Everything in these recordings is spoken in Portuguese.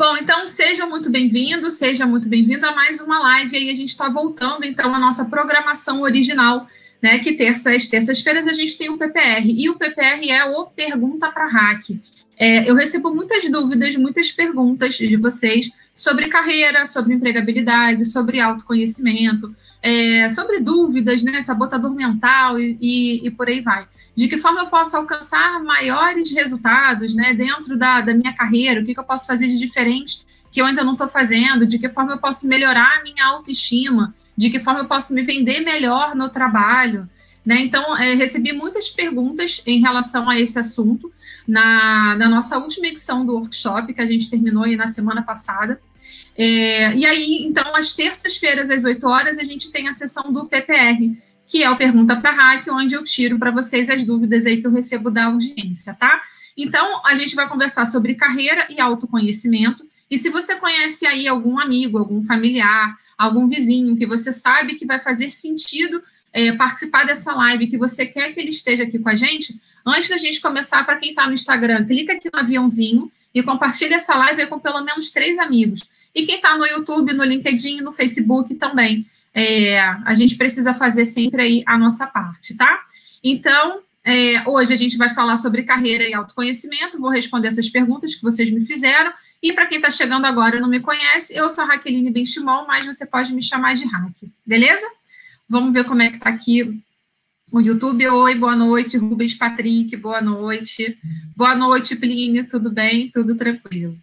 Bom, então sejam muito bem-vindos, seja muito bem-vindo a mais uma live. Aí a gente está voltando então à nossa programação original, né? Que terças, terças-feiras a gente tem o PPR e o PPR é o Pergunta para Hack. É, eu recebo muitas dúvidas, muitas perguntas de vocês sobre carreira, sobre empregabilidade, sobre autoconhecimento, é, sobre dúvidas, né, sabotador mental e, e, e, por aí vai. De que forma eu posso alcançar maiores resultados né, dentro da, da minha carreira, o que, que eu posso fazer de diferente que eu ainda não estou fazendo, de que forma eu posso melhorar a minha autoestima, de que forma eu posso me vender melhor no trabalho. Né? Então, é, recebi muitas perguntas em relação a esse assunto na, na nossa última edição do workshop, que a gente terminou aí na semana passada. É, e aí, então, às terças-feiras, às 8 horas, a gente tem a sessão do PPR, que é o Pergunta para Hack, onde eu tiro para vocês as dúvidas aí que eu recebo da audiência, tá? Então, a gente vai conversar sobre carreira e autoconhecimento. E se você conhece aí algum amigo, algum familiar, algum vizinho que você sabe que vai fazer sentido é, participar dessa live, que você quer que ele esteja aqui com a gente, antes da gente começar, para quem está no Instagram, clica aqui no aviãozinho e compartilha essa live com pelo menos três amigos. E quem está no YouTube, no LinkedIn, no Facebook também. É, a gente precisa fazer sempre aí a nossa parte, tá? Então, é, hoje a gente vai falar sobre carreira e autoconhecimento, vou responder essas perguntas que vocês me fizeram, e para quem está chegando agora e não me conhece, eu sou a Raqueline Benchimol, mas você pode me chamar de Hack, beleza? Vamos ver como é que está aqui o YouTube. Oi, boa noite, Rubens Patrick, boa noite. Boa noite, Plínio, tudo bem? Tudo tranquilo.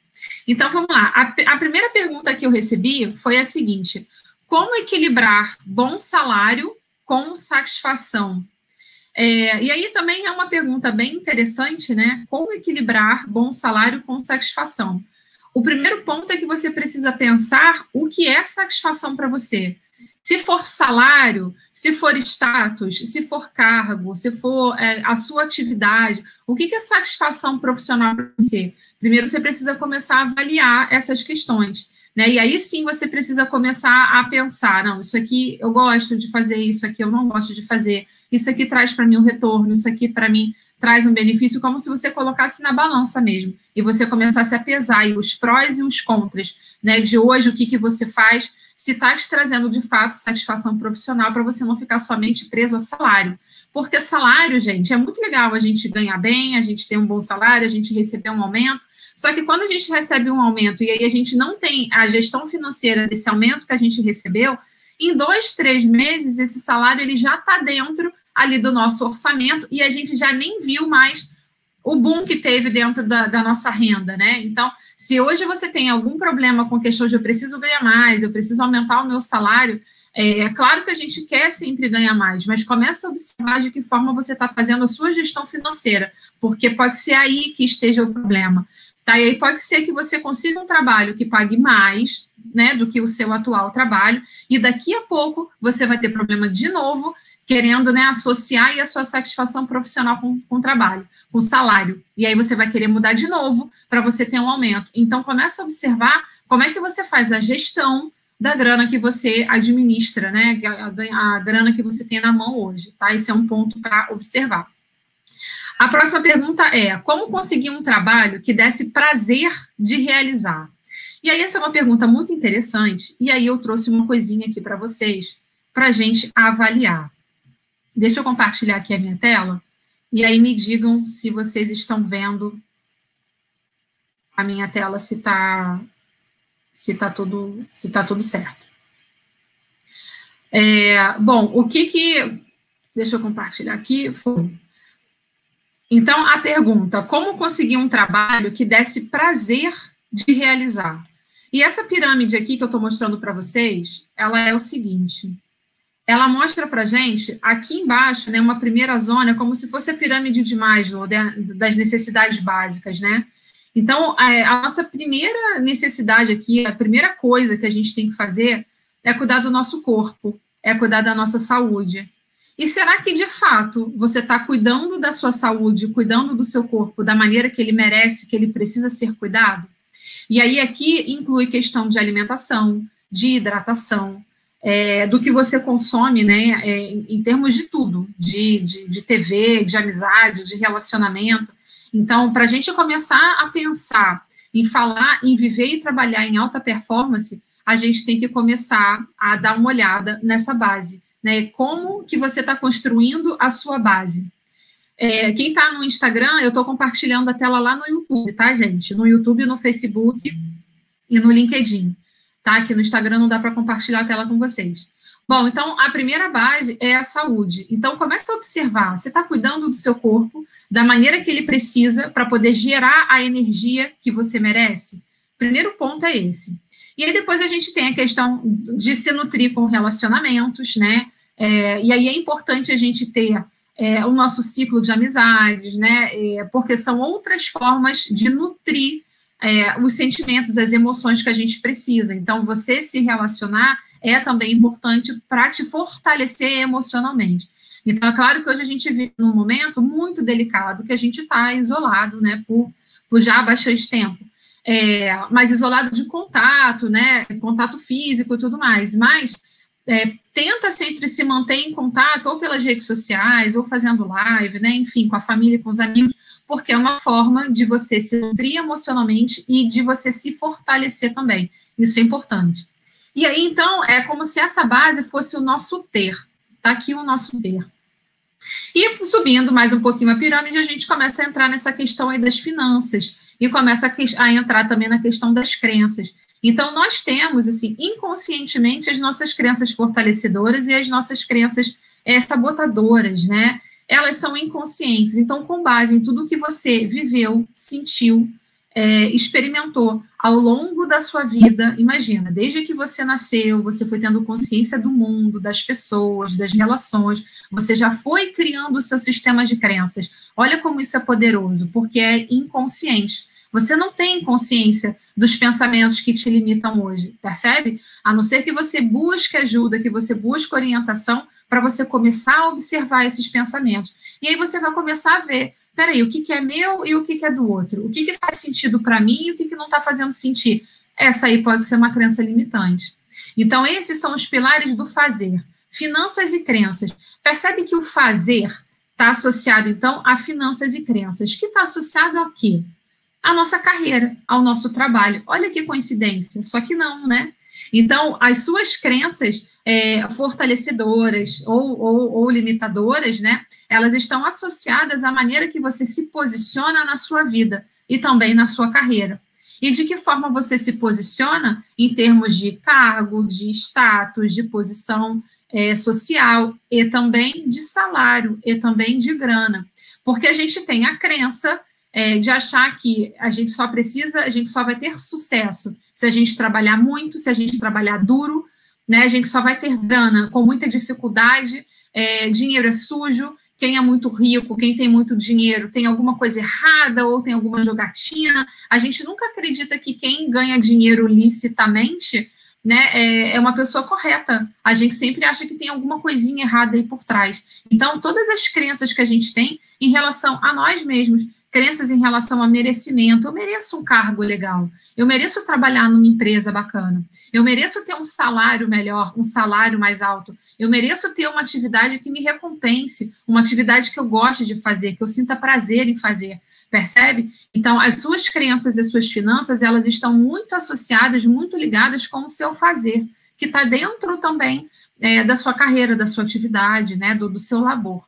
Então, vamos lá. A, a primeira pergunta que eu recebi foi a seguinte: como equilibrar bom salário com satisfação? É, e aí também é uma pergunta bem interessante, né? Como equilibrar bom salário com satisfação? O primeiro ponto é que você precisa pensar o que é satisfação para você. Se for salário, se for status, se for cargo, se for é, a sua atividade, o que, que é satisfação profissional para você? Primeiro você precisa começar a avaliar essas questões. Né? E aí sim você precisa começar a pensar: não, isso aqui eu gosto de fazer, isso aqui eu não gosto de fazer, isso aqui traz para mim um retorno, isso aqui para mim traz um benefício, como se você colocasse na balança mesmo, e você começasse a pesar os prós e os contras, né, de hoje, o que, que você faz, se está te trazendo de fato satisfação profissional para você não ficar somente preso a salário. Porque salário, gente, é muito legal a gente ganhar bem, a gente ter um bom salário, a gente receber um aumento. Só que quando a gente recebe um aumento e aí a gente não tem a gestão financeira desse aumento que a gente recebeu, em dois, três meses, esse salário ele já está dentro ali do nosso orçamento e a gente já nem viu mais o boom que teve dentro da, da nossa renda, né? Então, se hoje você tem algum problema com questão de eu preciso ganhar mais, eu preciso aumentar o meu salário, é, é claro que a gente quer sempre ganhar mais, mas começa a observar de que forma você está fazendo a sua gestão financeira, porque pode ser aí que esteja o problema. Tá? E aí pode ser que você consiga um trabalho que pague mais né, do que o seu atual trabalho, e daqui a pouco você vai ter problema de novo, querendo né, associar a sua satisfação profissional com, com o trabalho, com o salário. E aí você vai querer mudar de novo para você ter um aumento. Então, começa a observar como é que você faz a gestão da grana que você administra, né? A, a grana que você tem na mão hoje, tá? Isso é um ponto para observar. A próxima pergunta é: como conseguir um trabalho que desse prazer de realizar? E aí, essa é uma pergunta muito interessante, e aí eu trouxe uma coisinha aqui para vocês, para a gente avaliar. Deixa eu compartilhar aqui a minha tela e aí me digam se vocês estão vendo a minha tela, se está se tá tudo, se tá tudo certo. É, bom, o que que... Deixa eu compartilhar aqui. Foi. Então, a pergunta, como conseguir um trabalho que desse prazer de realizar? E essa pirâmide aqui que eu estou mostrando para vocês, ela é o seguinte ela mostra para gente aqui embaixo, né, uma primeira zona, como se fosse a pirâmide de Maslow, das necessidades básicas, né? Então, a, nossa primeira necessidade aqui, a primeira coisa que a gente tem que fazer é cuidar do nosso corpo, é cuidar da nossa saúde. E será que, de fato, você está cuidando da sua saúde, cuidando do seu corpo da maneira que ele merece, que ele precisa ser cuidado? E aí, aqui inclui questão de alimentação, de hidratação, é, do que você consome, né, é, em termos de tudo, de, de, de TV, de amizade, de relacionamento. Então, para a gente começar a pensar em falar, em viver e trabalhar em alta performance, a gente tem que começar a dar uma olhada nessa base, né? Como que você está construindo a sua base? É, quem está no Instagram, eu estou compartilhando a tela lá no YouTube, tá, gente? No YouTube, no Facebook e no LinkedIn, tá? Que no Instagram não dá para compartilhar a tela com vocês. Bom, então a primeira base é a saúde. Então comece a observar, você está cuidando do seu corpo da maneira que ele precisa para poder gerar a energia que você merece? Primeiro ponto é esse. E aí depois a gente tem a questão de se nutrir com relacionamentos, né? É, e aí é importante a gente ter é, o nosso ciclo de amizades, né? É, porque são outras formas de nutrir é, os sentimentos, as emoções que a gente precisa. Então, você se relacionar é também importante para te fortalecer emocionalmente. Então, é claro que hoje a gente vive num momento muito delicado, que a gente está isolado, né, por, por já bastante tempo é, mais isolado de contato, né, contato físico e tudo mais, mas é, tenta sempre se manter em contato, ou pelas redes sociais, ou fazendo live, né, enfim, com a família, com os amigos, porque é uma forma de você se nutrir emocionalmente e de você se fortalecer também, isso é importante. E aí, então, é como se essa base fosse o nosso ter, tá aqui o nosso ter. E subindo mais um pouquinho a pirâmide, a gente começa a entrar nessa questão aí das finanças, e começa a, a entrar também na questão das crenças. Então, nós temos, assim, inconscientemente, as nossas crenças fortalecedoras e as nossas crenças é, sabotadoras, né? Elas são inconscientes. Então, com base em tudo que você viveu, sentiu, é, experimentou ao longo da sua vida, imagina, desde que você nasceu, você foi tendo consciência do mundo, das pessoas, das relações, você já foi criando o seu sistema de crenças. Olha como isso é poderoso, porque é inconsciente. Você não tem consciência dos pensamentos que te limitam hoje, percebe? A não ser que você busque ajuda, que você busque orientação para você começar a observar esses pensamentos. E aí você vai começar a ver, peraí, o que, que é meu e o que, que é do outro? O que, que faz sentido para mim e o que, que não está fazendo sentido? Essa aí pode ser uma crença limitante. Então, esses são os pilares do fazer. Finanças e crenças. Percebe que o fazer está associado, então, a finanças e crenças. Que está associado ao quê? A nossa carreira, ao nosso trabalho. Olha que coincidência, só que não, né? Então, as suas crenças é, fortalecedoras ou, ou, ou, limitadoras, né? Elas estão associadas à maneira que você se posiciona na sua vida e também na sua carreira. E de que forma você se posiciona em termos de cargo, de status, de posição é, social e também de salário e também de grana. Porque a gente tem a crença é, de achar que a gente só precisa, a gente só vai ter sucesso se a gente trabalhar muito, se a gente trabalhar duro, né? A gente só vai ter grana com muita dificuldade, é, dinheiro é sujo, quem é muito rico, quem tem muito dinheiro, tem alguma coisa errada ou tem alguma jogatina. A gente nunca acredita que quem ganha dinheiro licitamente né, é, é uma pessoa correta. A gente sempre acha que tem alguma coisinha errada aí por trás. Então, todas as crenças que a gente tem em relação a nós mesmos, crenças em relação a merecimento. Eu mereço um cargo legal, eu mereço trabalhar numa empresa bacana, eu mereço ter um salário melhor, um salário mais alto, eu mereço ter uma atividade que me recompense, uma atividade que eu goste de fazer, que eu sinta prazer em fazer. Percebe? Então, as suas crenças e as suas finanças, elas estão muito associadas, muito ligadas com o seu fazer, que está dentro também é, da sua carreira, da sua atividade, né, do, do seu labor.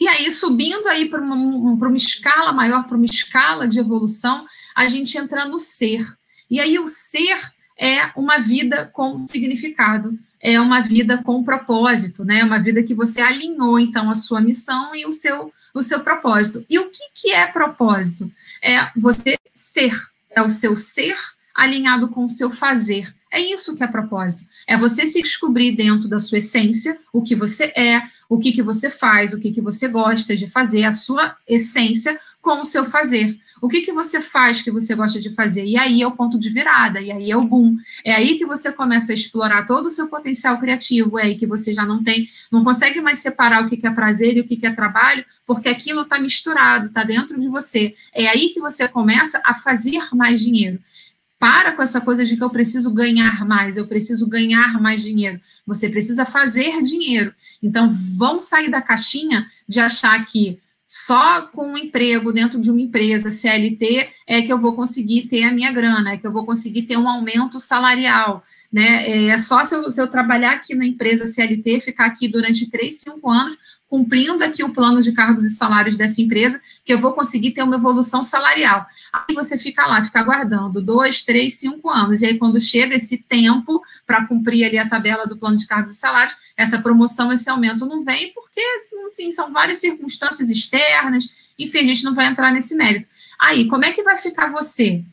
E aí, subindo aí para uma, uma escala maior, para uma escala de evolução, a gente entra no ser. E aí, o ser é uma vida com significado, é uma vida com propósito, né? Uma vida que você alinhou, então, a sua missão e o seu, o seu propósito. E o que, que é propósito? É você ser, é o seu ser alinhado com o seu fazer. É isso que é propósito. É você se descobrir dentro da sua essência, o que você é, o que, que você faz, o que, que você gosta de fazer, a sua essência com o seu fazer. O que, que você faz que você gosta de fazer? E aí é o ponto de virada, e aí é o boom. É aí que você começa a explorar todo o seu potencial criativo, é aí que você já não tem, não consegue mais separar o que, que é prazer e o que, que é trabalho, porque aquilo está misturado, está dentro de você. É aí que você começa a fazer mais dinheiro. Para com essa coisa de que eu preciso ganhar mais, eu preciso ganhar mais dinheiro. Você precisa fazer dinheiro. Então, vamos sair da caixinha de achar que só com um emprego dentro de uma empresa CLT é que eu vou conseguir ter a minha grana, é que eu vou conseguir ter um aumento salarial, né? É só se eu, se eu trabalhar aqui na empresa CLT, ficar aqui durante três, cinco anos, cumprindo aqui o plano de cargos e salários dessa empresa, que eu vou conseguir ter uma evolução salarial. Aí você fica lá, fica aguardando dois, três, cinco anos. E aí, quando chega esse tempo para cumprir ali a tabela do plano de cargos e salários, essa promoção, esse aumento não vem, porque assim, são várias circunstâncias externas, enfim, a gente não vai entrar nesse mérito. Aí, como é que vai ficar você?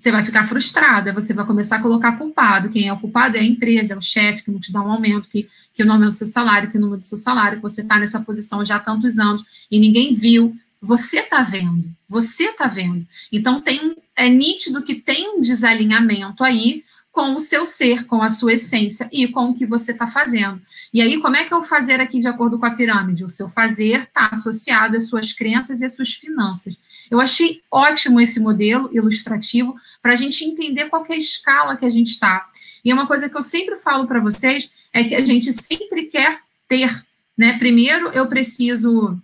Você vai ficar frustrada, você vai começar a colocar culpado. Quem é o culpado é a empresa, é o chefe que não te dá um aumento, que, que não aumenta o seu salário, que não muda o seu salário, que você está nessa posição já há tantos anos e ninguém viu. Você está vendo, você está vendo. Então tem é nítido que tem um desalinhamento aí com o seu ser, com a sua essência e com o que você está fazendo. E aí, como é que é o fazer aqui de acordo com a pirâmide? O seu fazer está associado às suas crenças e às suas finanças. Eu achei ótimo esse modelo ilustrativo para a gente entender qual é a escala que a gente está. E uma coisa que eu sempre falo para vocês é que a gente sempre quer ter, né? Primeiro, eu preciso,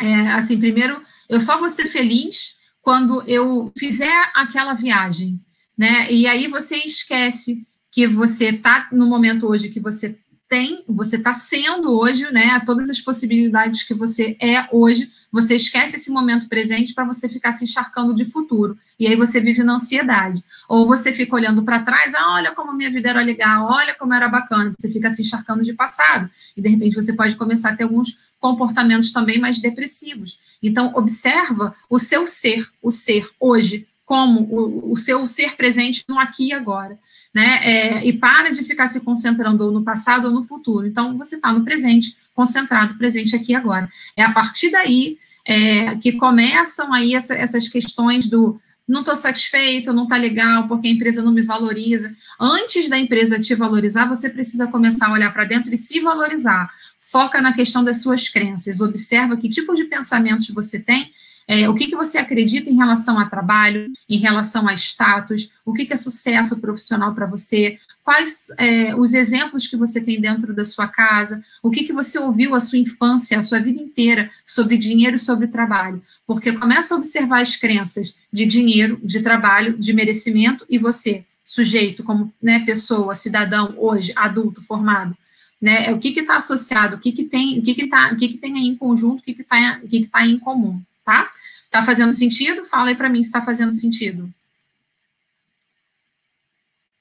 é, assim, primeiro, eu só vou ser feliz quando eu fizer aquela viagem né? E aí você esquece que você está no momento hoje que você tem, você está sendo hoje, né? Todas as possibilidades que você é hoje, você esquece esse momento presente para você ficar se encharcando de futuro. E aí você vive na ansiedade. Ou você fica olhando para trás, ah, olha como minha vida era legal, olha como era bacana. Você fica se encharcando de passado. E de repente você pode começar a ter alguns comportamentos também mais depressivos. Então, observa o seu ser, o ser hoje, como o, o seu ser presente no aqui e agora, né? É, e para de ficar se concentrando ou no passado ou no futuro. Então, você está no presente, concentrado, presente aqui e agora. É a partir daí é, que começam aí essa, essas questões do não estou satisfeito, não está legal, porque a empresa não me valoriza. Antes da empresa te valorizar, você precisa começar a olhar para dentro e se valorizar. Foca na questão das suas crenças, observa que tipo de pensamentos você tem é, o que, que você acredita em relação a trabalho, em relação a status, o que, que é sucesso profissional para você, quais é, os exemplos que você tem dentro da sua casa, o que, que você ouviu a sua infância, a sua vida inteira sobre dinheiro e sobre trabalho. Porque começa a observar as crenças de dinheiro, de trabalho, de merecimento, e você, sujeito, como né, pessoa, cidadão, hoje, adulto, formado, né, o que está associado, o que, que tem, o que, que, tá, o que, que tem aí em conjunto, o que está que que tá em comum tá? Tá fazendo sentido? Fala aí para mim se está fazendo sentido.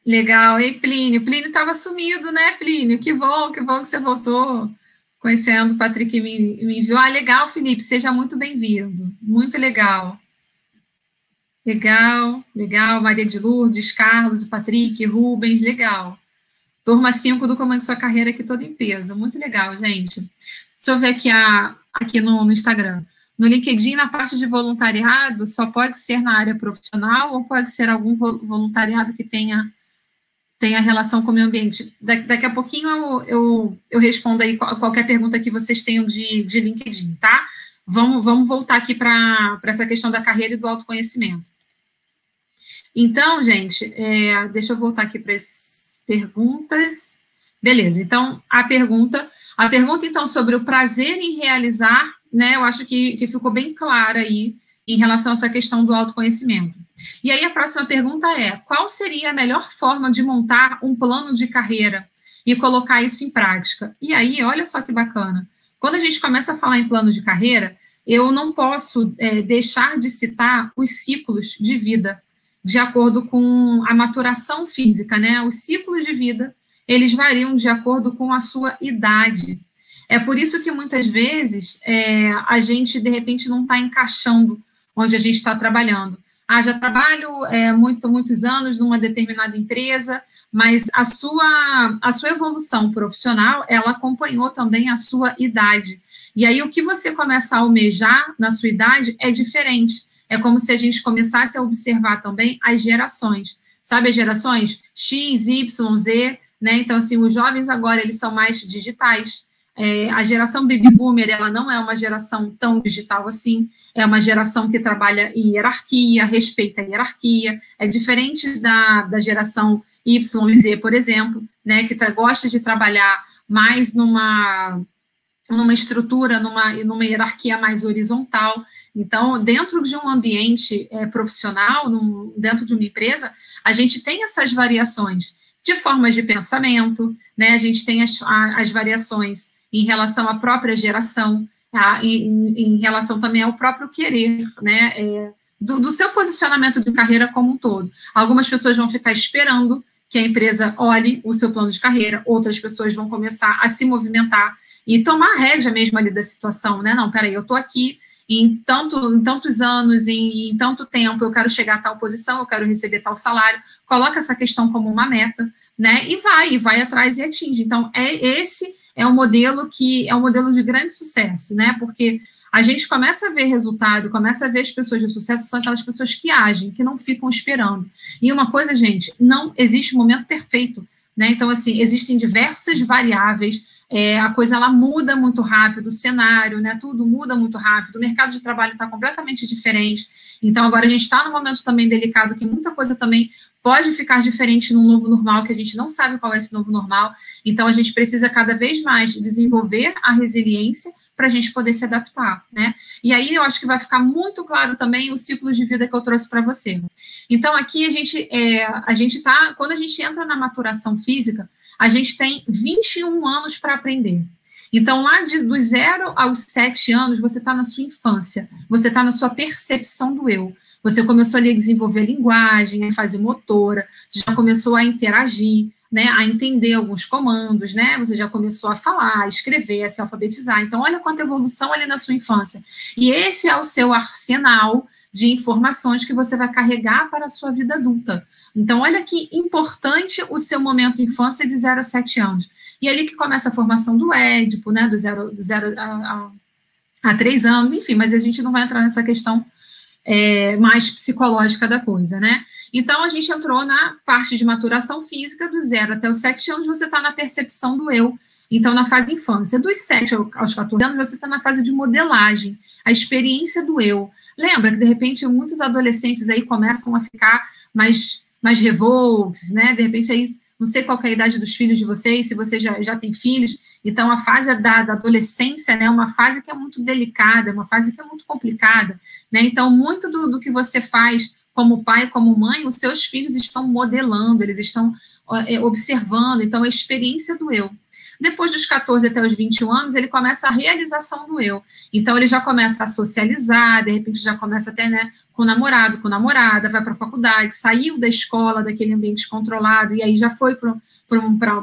Legal. E Plínio? Plínio estava sumido, né, Plínio? Que bom, que bom que você voltou. Conhecendo o Patrick me, me enviou. Ah, legal, Felipe, seja muito bem-vindo. Muito legal. Legal, legal. Maria de Lourdes, Carlos, Patrick, Rubens, legal. Turma 5 do Comando Sua Carreira aqui todo em peso. Muito legal, gente. Deixa eu ver aqui, a, aqui no, no Instagram. No LinkedIn, na parte de voluntariado, só pode ser na área profissional ou pode ser algum voluntariado que tenha, tenha relação com o meio ambiente? Da, daqui a pouquinho eu, eu, eu respondo aí qualquer pergunta que vocês tenham de, de LinkedIn, tá? Vamos, vamos voltar aqui para essa questão da carreira e do autoconhecimento. Então, gente, é, deixa eu voltar aqui para as perguntas. Beleza, então, a pergunta, a pergunta, então, sobre o prazer em realizar né, eu acho que, que ficou bem clara aí em relação a essa questão do autoconhecimento. E aí a próxima pergunta é: qual seria a melhor forma de montar um plano de carreira e colocar isso em prática? E aí, olha só que bacana. Quando a gente começa a falar em plano de carreira, eu não posso é, deixar de citar os ciclos de vida, de acordo com a maturação física, né? Os ciclos de vida, eles variam de acordo com a sua idade. É por isso que muitas vezes é, a gente, de repente, não está encaixando onde a gente está trabalhando. Ah, já trabalho é, muito, muitos anos numa determinada empresa, mas a sua, a sua evolução profissional, ela acompanhou também a sua idade. E aí, o que você começa a almejar na sua idade é diferente. É como se a gente começasse a observar também as gerações. Sabe as gerações? X, Y, Z, né? Então, assim, os jovens agora, eles são mais digitais. É, a geração baby boomer, ela não é uma geração tão digital assim, é uma geração que trabalha em hierarquia, respeita a hierarquia, é diferente da, da geração Y Z, por exemplo, né, que gosta de trabalhar mais numa numa estrutura, numa, numa hierarquia mais horizontal. Então, dentro de um ambiente é, profissional, num, dentro de uma empresa, a gente tem essas variações de formas de pensamento, né? A gente tem as, as variações em relação à própria geração, a, em, em, relação também ao próprio querer, né? É, do, do seu posicionamento de carreira como um todo. Algumas pessoas vão ficar esperando que a empresa olhe o seu plano de carreira, outras pessoas vão começar a se movimentar e tomar a rédea mesmo ali da situação, né? Não, peraí, eu estou aqui em, tanto, em tantos anos, em, em, tanto tempo, eu quero chegar a tal posição, eu quero receber tal salário, coloca essa questão como uma meta, né? E vai, e vai atrás e atinge. Então, é esse é um modelo que é um modelo de grande sucesso, né? Porque a gente começa a ver resultado, começa a ver as pessoas de sucesso, são aquelas pessoas que agem, que não ficam esperando. E uma coisa, gente, não existe momento perfeito. Né? Então, assim, existem diversas variáveis, é, a coisa ela muda muito rápido, o cenário, né? Tudo muda muito rápido, o mercado de trabalho está completamente diferente. Então, agora a gente está num momento também delicado que muita coisa também pode ficar diferente num novo normal, que a gente não sabe qual é esse novo normal. Então, a gente precisa cada vez mais desenvolver a resiliência para a gente poder se adaptar, né? E aí eu acho que vai ficar muito claro também o ciclo de vida que eu trouxe para você. Então, aqui a gente, é, a gente tá, quando a gente entra na maturação física, a gente tem 21 anos para aprender. Então, lá de, dos zero aos sete anos, você está na sua infância, você está na sua percepção do eu. Você começou ali a desenvolver a linguagem, a fase motora, você já começou a interagir, né, a entender alguns comandos, né? Você já começou a falar, a escrever, a se alfabetizar. Então, olha quanta evolução ali na sua infância. E esse é o seu arsenal de informações que você vai carregar para a sua vida adulta. Então, olha que importante o seu momento infância de 0 a 7 anos. E é ali que começa a formação do Édipo, né? Do zero, do zero a, a, a três anos, enfim, mas a gente não vai entrar nessa questão é, mais psicológica da coisa, né? Então, a gente entrou na parte de maturação física, do zero até os sete anos, você está na percepção do eu. Então, na fase infância, dos 7 aos 14 anos, você está na fase de modelagem, a experiência do eu. Lembra que, de repente, muitos adolescentes aí começam a ficar mais, mais revoltos, né? De repente, aí, não sei qual é a idade dos filhos de vocês, se você já, já tem filhos, então, a fase da, da, adolescência né, é uma fase que é muito delicada, é uma fase que é muito complicada. Né? Então, muito do, do que você faz como pai, como mãe, os seus filhos estão modelando, eles estão é, observando. Então, a experiência do eu. Depois dos 14 até os 21 anos, ele começa a realização do eu. Então, ele já começa a socializar, de repente já começa até né, com o namorado, com namorada, vai para a faculdade, saiu da escola, daquele ambiente controlado, e aí já foi para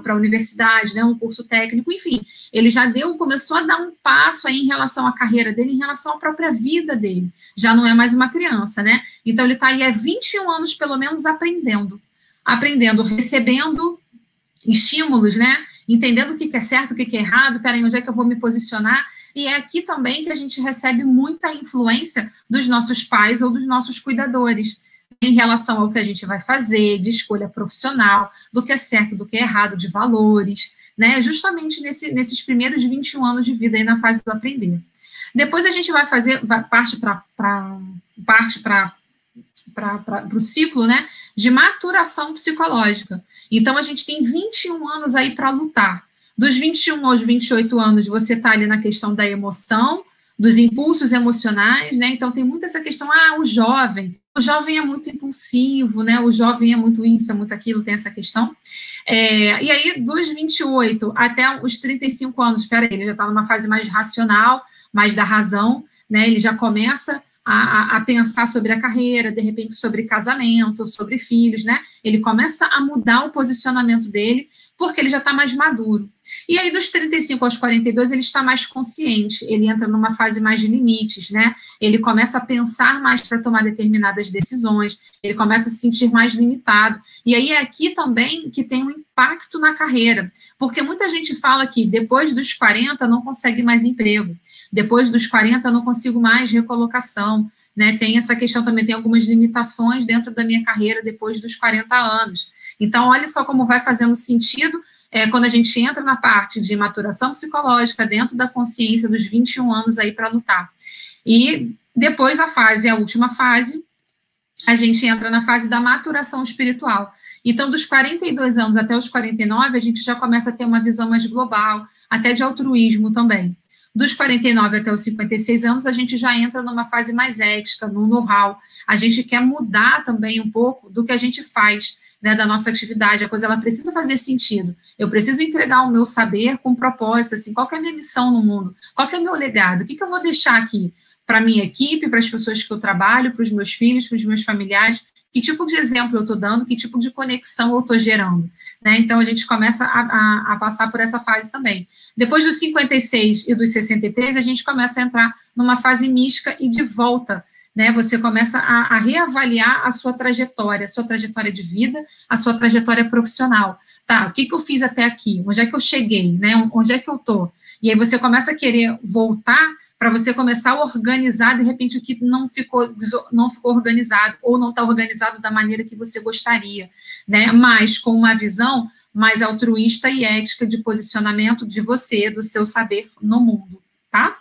a universidade, né, um curso técnico, enfim. Ele já deu, começou a dar um passo aí em relação à carreira dele, em relação à própria vida dele. Já não é mais uma criança, né? Então, ele está aí há 21 anos, pelo menos, aprendendo. Aprendendo, recebendo estímulos, né? Entendendo o que é certo, o que é errado, peraí, onde é que eu vou me posicionar? E é aqui também que a gente recebe muita influência dos nossos pais ou dos nossos cuidadores em relação ao que a gente vai fazer, de escolha profissional, do que é certo, do que é errado, de valores, né? Justamente nesse, nesses primeiros 21 anos de vida aí na fase do aprender. Depois a gente vai fazer, vai, parte para parte para para o ciclo né, de maturação psicológica. Então, a gente tem 21 anos aí para lutar. Dos 21 aos 28 anos, você está ali na questão da emoção, dos impulsos emocionais, né? Então, tem muito essa questão, ah, o jovem. O jovem é muito impulsivo, né? O jovem é muito isso, é muito aquilo, tem essa questão. É, e aí, dos 28 até os 35 anos, espera ele já está numa fase mais racional, mais da razão, né? Ele já começa a, a, pensar sobre a carreira, de repente sobre casamento, sobre filhos, né? Ele começa a mudar o posicionamento dele, porque ele já está mais maduro. E aí, dos 35 aos 42, ele está mais consciente, ele entra numa fase mais de limites, né? Ele começa a pensar mais para tomar determinadas decisões, ele começa a se sentir mais limitado. E aí é aqui também que tem um impacto na carreira, porque muita gente fala que depois dos 40 não consegue mais emprego depois dos 40 eu não consigo mais recolocação, né? Tem essa questão também, tem algumas limitações dentro da minha carreira depois dos 40 anos. Então, olha só como vai fazendo sentido é, quando a gente entra na parte de maturação psicológica dentro da consciência dos 21 anos aí para lutar. E depois a fase, a última fase, a gente entra na fase da maturação espiritual. Então, dos 42 anos até os 49, a gente já começa a ter uma visão mais global, até de altruísmo também. Dos 49 até os 56 anos, a gente já entra numa fase mais ética, no know-how. A gente quer mudar também um pouco do que a gente faz, né, da nossa atividade. A coisa ela precisa fazer sentido. Eu preciso entregar o meu saber com propósito, assim, qual é a minha missão no mundo? Qual é o meu legado? O que, que eu vou deixar aqui para minha equipe, para as pessoas que eu trabalho, para os meus filhos, para os meus familiares? que tipo de exemplo eu estou dando, que tipo de conexão eu estou gerando. Né? Então, a gente começa a, a, a, passar por essa fase também. Depois dos 56 e dos 63, a gente começa a entrar numa fase mística e de volta. Né? Você começa a, a reavaliar a sua trajetória, a sua trajetória de vida, a sua trajetória profissional. Tá, o que, que eu fiz até aqui? Onde é que eu cheguei? Né? Onde é que eu estou? E aí você começa a querer voltar para você começar a organizar, de repente, o que não ficou, não ficou organizado, ou não está organizado da maneira que você gostaria, né? Mas com uma visão mais altruísta e ética de posicionamento de você, do seu saber no mundo, tá?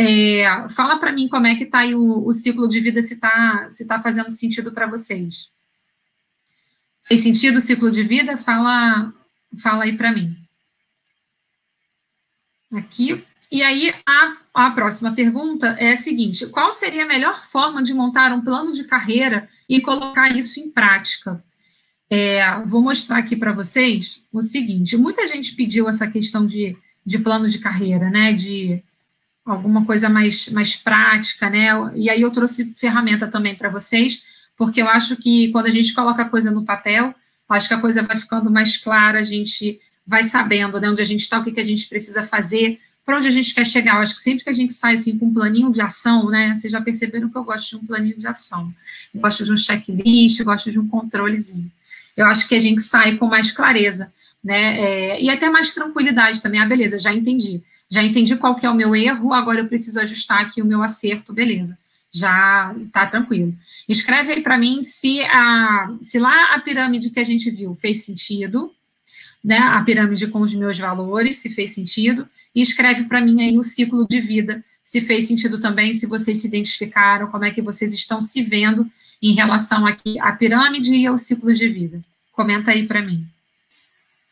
É, fala para mim como é que está o, o, ciclo de vida, se está se tá fazendo sentido para vocês. Fez sentido o ciclo de vida? Fala, fala aí para mim. Aqui. E aí, a, a próxima pergunta é a seguinte: qual seria a melhor forma de montar um plano de carreira e colocar isso em prática? É, vou mostrar aqui para vocês o seguinte: muita gente pediu essa questão de, de plano de carreira, né? De alguma coisa mais, mais prática, né? E aí eu trouxe ferramenta também para vocês, porque eu acho que quando a gente coloca a coisa no papel, acho que a coisa vai ficando mais clara, a gente vai sabendo né, onde a gente está, o que, que a gente precisa fazer, para onde a gente quer chegar. Eu acho que sempre que a gente sai assim com um planinho de ação, né? Vocês já perceberam que eu gosto de um planinho de ação. Eu gosto de um checklist, eu gosto de um controlezinho. Eu acho que a gente sai com mais clareza, né? É, e até mais tranquilidade também. Ah, beleza, já entendi. Já entendi qual que é o meu erro, agora eu preciso ajustar aqui o meu acerto, beleza. Já tá tranquilo. Escreve aí para mim se, a, se lá a pirâmide que a gente viu fez sentido, né, a pirâmide com os meus valores, se fez sentido, e escreve para mim aí o ciclo de vida, se fez sentido também, se vocês se identificaram, como é que vocês estão se vendo em relação aqui à pirâmide e ao ciclo de vida. Comenta aí para mim.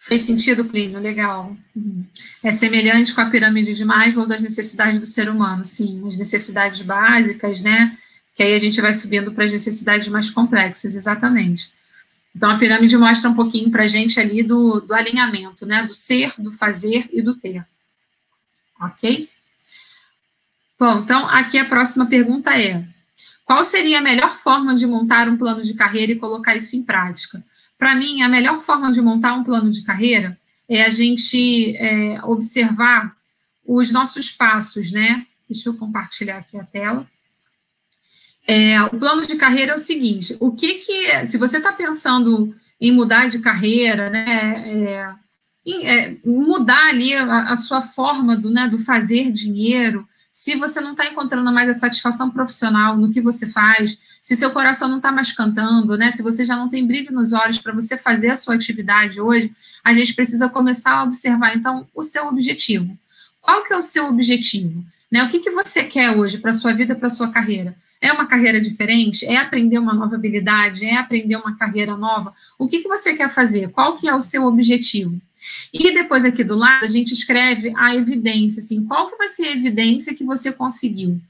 Fez sentido, Plínio? Legal. Uhum. É semelhante com a pirâmide de Maslow das necessidades do ser humano, sim, as necessidades básicas, né? Que aí a gente vai subindo para as necessidades mais complexas, exatamente. Então, a pirâmide mostra um pouquinho para a gente ali do, do alinhamento, né? Do ser, do fazer e do ter. Ok? Bom, então, aqui a próxima pergunta é: qual seria a melhor forma de montar um plano de carreira e colocar isso em prática? Para mim, a melhor forma de montar um plano de carreira é a gente é, observar os nossos passos, né? Deixa eu compartilhar aqui a tela. É, o plano de carreira é o seguinte: o que que, se você está pensando em mudar de carreira, né, é, em, é, mudar ali a, a, sua forma do, né, do fazer dinheiro, se você não está encontrando mais a satisfação profissional no que você faz, se seu coração não está mais cantando, né, se você já não tem brilho nos olhos para você fazer a sua atividade hoje, a gente precisa começar a observar, então, o seu objetivo. Qual que é o seu objetivo? Né, o que, que você quer hoje para a sua vida, para a sua carreira? É uma carreira diferente? É aprender uma nova habilidade? É aprender uma carreira nova? O que, que você quer fazer? Qual que é o seu objetivo? E depois aqui do lado a gente escreve a evidência, assim, qual que vai ser a evidência que você conseguiu?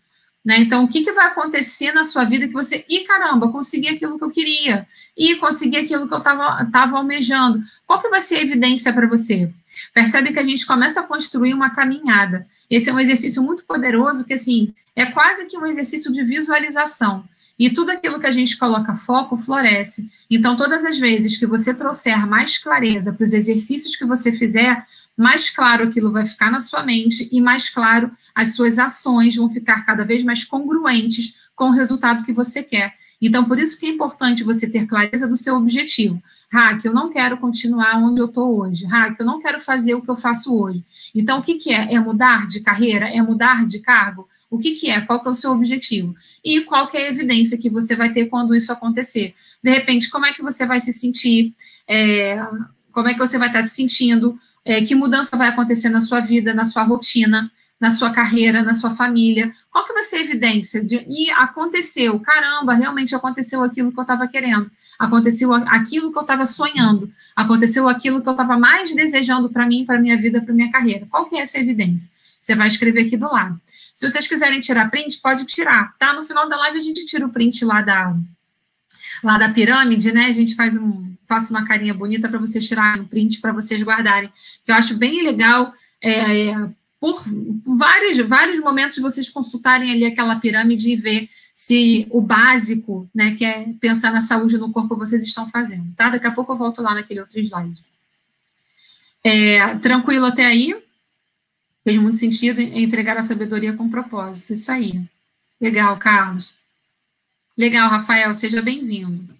Né? Então, o que, que vai acontecer na sua vida que você, e caramba, consegui aquilo que eu queria, e consegui aquilo que eu estava almejando. Qual que vai ser a evidência para você? Percebe que a gente começa a construir uma caminhada. Esse é um exercício muito poderoso, que assim, é quase que um exercício de visualização. E tudo aquilo que a gente coloca foco floresce. Então, todas as vezes que você trouxer mais clareza para os exercícios que você fizer, mais claro aquilo vai ficar na sua mente e mais claro as suas ações vão ficar cada vez mais congruentes com o resultado que você quer. Então, por isso que é importante você ter clareza do seu objetivo. Hack, eu não quero continuar onde eu estou hoje. Hack, eu não quero fazer o que eu faço hoje. Então, o que, que é? É mudar de carreira? É mudar de cargo? O que, que é? Qual que é o seu objetivo? E qual que é a evidência que você vai ter quando isso acontecer? De repente, como é que você vai se sentir? É, como é que você vai estar se sentindo? É, que mudança vai acontecer na sua vida, na sua rotina? Na sua carreira, na sua família. Qual que vai ser a evidência? De, e aconteceu, caramba, realmente aconteceu aquilo que eu estava querendo, aconteceu aquilo que eu estava sonhando, aconteceu aquilo que eu estava mais desejando para mim, para minha vida, para minha carreira. Qual que é essa evidência? Você vai escrever aqui do lado. Se vocês quiserem tirar print, pode tirar, tá? No final da live a gente tira o print lá da, lá da pirâmide, né? A gente faz um, faça uma carinha bonita para vocês tirarem um print para vocês guardarem. Que eu acho bem legal. É, é, por vários, vários momentos vocês consultarem ali aquela pirâmide e ver se o básico, né, que é pensar na saúde no corpo, vocês estão fazendo, tá? Daqui a pouco eu volto lá naquele outro slide. É, tranquilo até aí? Fez muito sentido entregar a sabedoria com propósito, isso aí. Legal, Carlos. Legal, Rafael, seja bem-vindo.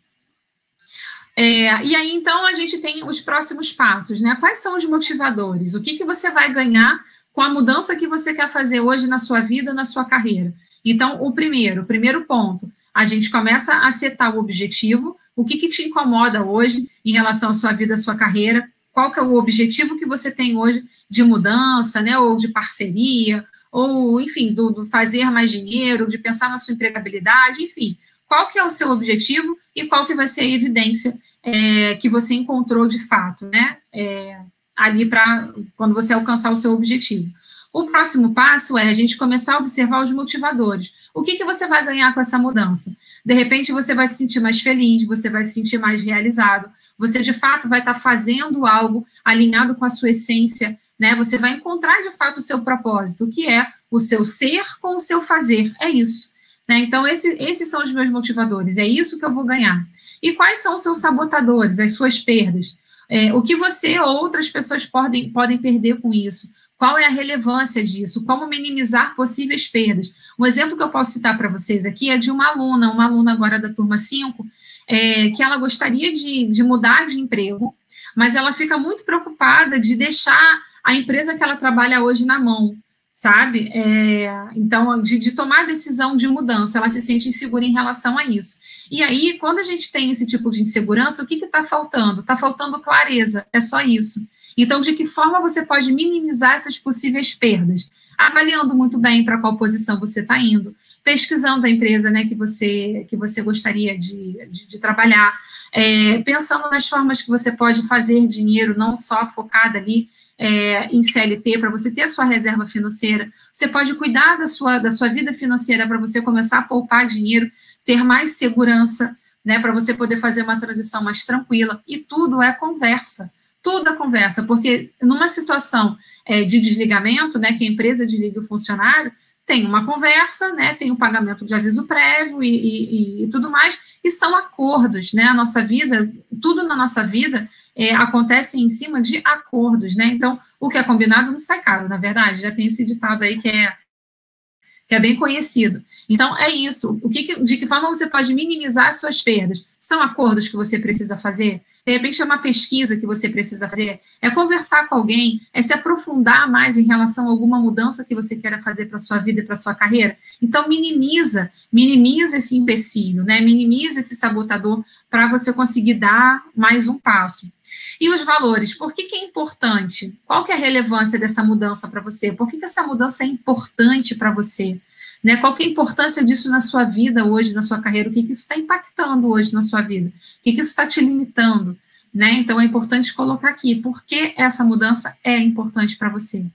É, e aí, então, a gente tem os próximos passos, né? Quais são os motivadores? O que, que você vai ganhar com a mudança que você quer fazer hoje na sua vida, na sua carreira? Então, o primeiro, o primeiro ponto, a gente começa a setar o objetivo, o que, que te incomoda hoje em relação à sua vida, à sua carreira, qual que é o objetivo que você tem hoje de mudança, né, ou de parceria, ou, enfim, do, do, fazer mais dinheiro, de pensar na sua empregabilidade, enfim, qual que é o seu objetivo e qual que vai ser a evidência é, que você encontrou de fato, né? É, ali para quando você alcançar o seu objetivo. O próximo passo é a gente começar a observar os motivadores. O que, que você vai ganhar com essa mudança? De repente, você vai se sentir mais feliz, você vai se sentir mais realizado, você de fato vai estar tá fazendo algo alinhado com a sua essência, né? Você vai encontrar de fato o seu propósito, que é o seu ser com o seu fazer. É isso. Né? Então, esse, esses são os meus motivadores, é isso que eu vou ganhar. E quais são os seus sabotadores, as suas perdas? É, o que você ou outras pessoas podem, podem perder com isso? Qual é a relevância disso? Como minimizar possíveis perdas? Um exemplo que eu posso citar para vocês aqui é de uma aluna, uma aluna agora da turma 5, é, que ela gostaria de, de mudar de emprego, mas ela fica muito preocupada de deixar a empresa que ela trabalha hoje na mão sabe? É, então, de, de, tomar decisão de mudança, ela se sente insegura em relação a isso. E aí, quando a gente tem esse tipo de insegurança, o que está faltando? Está faltando clareza, é só isso. Então, de que forma você pode minimizar essas possíveis perdas? Avaliando muito bem para qual posição você está indo, pesquisando a empresa né, que, você, que você gostaria de, de, de trabalhar, é, pensando nas formas que você pode fazer dinheiro, não só focada ali é, em CLT, para você ter a sua reserva financeira, você pode cuidar da sua, da sua vida financeira para você começar a poupar dinheiro, ter mais segurança, né, para você poder fazer uma transição mais tranquila, e tudo é conversa, tudo é conversa, porque numa situação é, de desligamento, né, que a empresa desliga o funcionário, tem uma conversa, né, tem o pagamento de aviso prévio e, e, e, tudo mais, e são acordos, né, a nossa vida, tudo na nossa vida é, acontece em cima de acordos, né, então o que é combinado não sai caro, na verdade, já tem esse ditado aí que é que é bem conhecido. Então, é isso. O que, de que forma você pode minimizar as suas perdas? São acordos que você precisa fazer? De repente, é uma pesquisa que você precisa fazer? É conversar com alguém? É se aprofundar mais em relação a alguma mudança que você queira fazer para a sua vida e para a sua carreira? Então, minimiza, minimiza esse empecilho, né? minimiza esse sabotador para você conseguir dar mais um passo. E os valores, por que, que é importante? Qual que é a relevância dessa mudança para você? Por que, que essa mudança é importante para você? Né? Qual que é a importância disso na sua vida hoje, na sua carreira? O que, que isso está impactando hoje na sua vida? O que, que isso está te limitando? Né? Então, é importante colocar aqui, por que essa mudança é importante para você?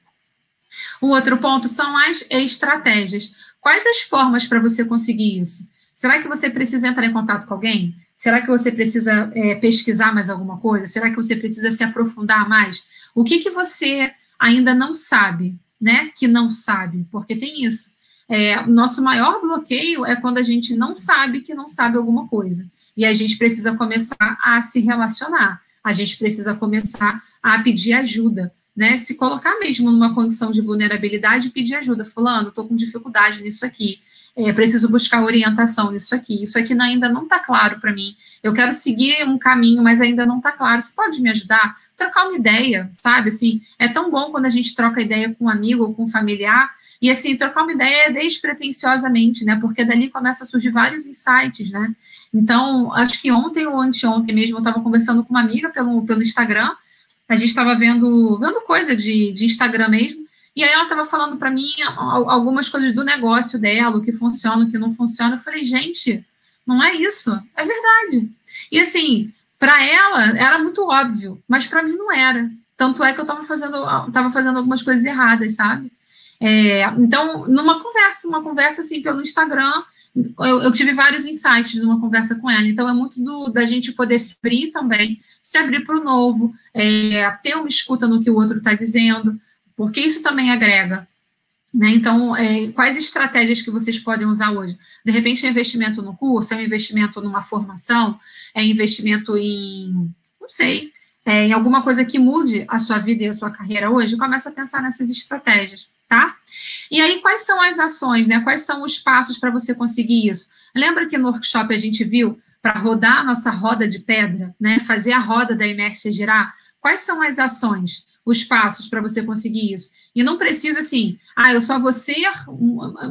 O outro ponto são as estratégias. Quais as formas para você conseguir isso? Será que você precisa entrar em contato com alguém? Será que você precisa é, pesquisar mais alguma coisa? Será que você precisa se aprofundar mais? O que, que você ainda não sabe, né? Que não sabe, porque tem isso. É, nosso maior bloqueio é quando a gente não sabe que não sabe alguma coisa. E a gente precisa começar a se relacionar, a gente precisa começar a pedir ajuda, né? Se colocar mesmo numa condição de vulnerabilidade e pedir ajuda. Fulano, estou com dificuldade nisso aqui é, preciso buscar orientação nisso aqui, isso aqui ainda não está claro para mim, eu quero seguir um caminho, mas ainda não está claro, você pode me ajudar? Trocar uma ideia, sabe, assim, é tão bom quando a gente troca ideia com um amigo ou com um familiar, e assim, trocar uma ideia despretensiosamente, né, porque dali começa a surgir vários insights, né, então, acho que ontem ou anteontem mesmo, eu estava conversando com uma amiga pelo, pelo Instagram, a gente estava vendo, vendo coisa de, de Instagram mesmo, e aí ela estava falando para mim algumas coisas do negócio dela, o que funciona, o que não funciona. Eu falei, gente, não é isso, é verdade. E assim, para ela era muito óbvio, mas para mim não era. Tanto é que eu estava fazendo, tava fazendo algumas coisas erradas, sabe? É, então, numa conversa, uma conversa assim pelo Instagram, eu, eu, tive vários insights numa conversa com ela. Então, é muito do, da gente poder se abrir também, se abrir para o novo, é, ter uma escuta no que o outro está dizendo, porque isso também agrega. Né? Então, é, quais estratégias que vocês podem usar hoje? De repente, é investimento no curso, é um investimento numa formação, é investimento em, não sei, é, em alguma coisa que mude a sua vida e a sua carreira hoje, começa a pensar nessas estratégias tá? E aí, quais são as ações, né? Quais são os passos para você conseguir isso? Lembra que no workshop a gente viu para rodar a nossa roda de pedra, né? Fazer a roda da inércia girar? Quais são as ações? Os passos para você conseguir isso. E não precisa assim, ah, eu só vou ser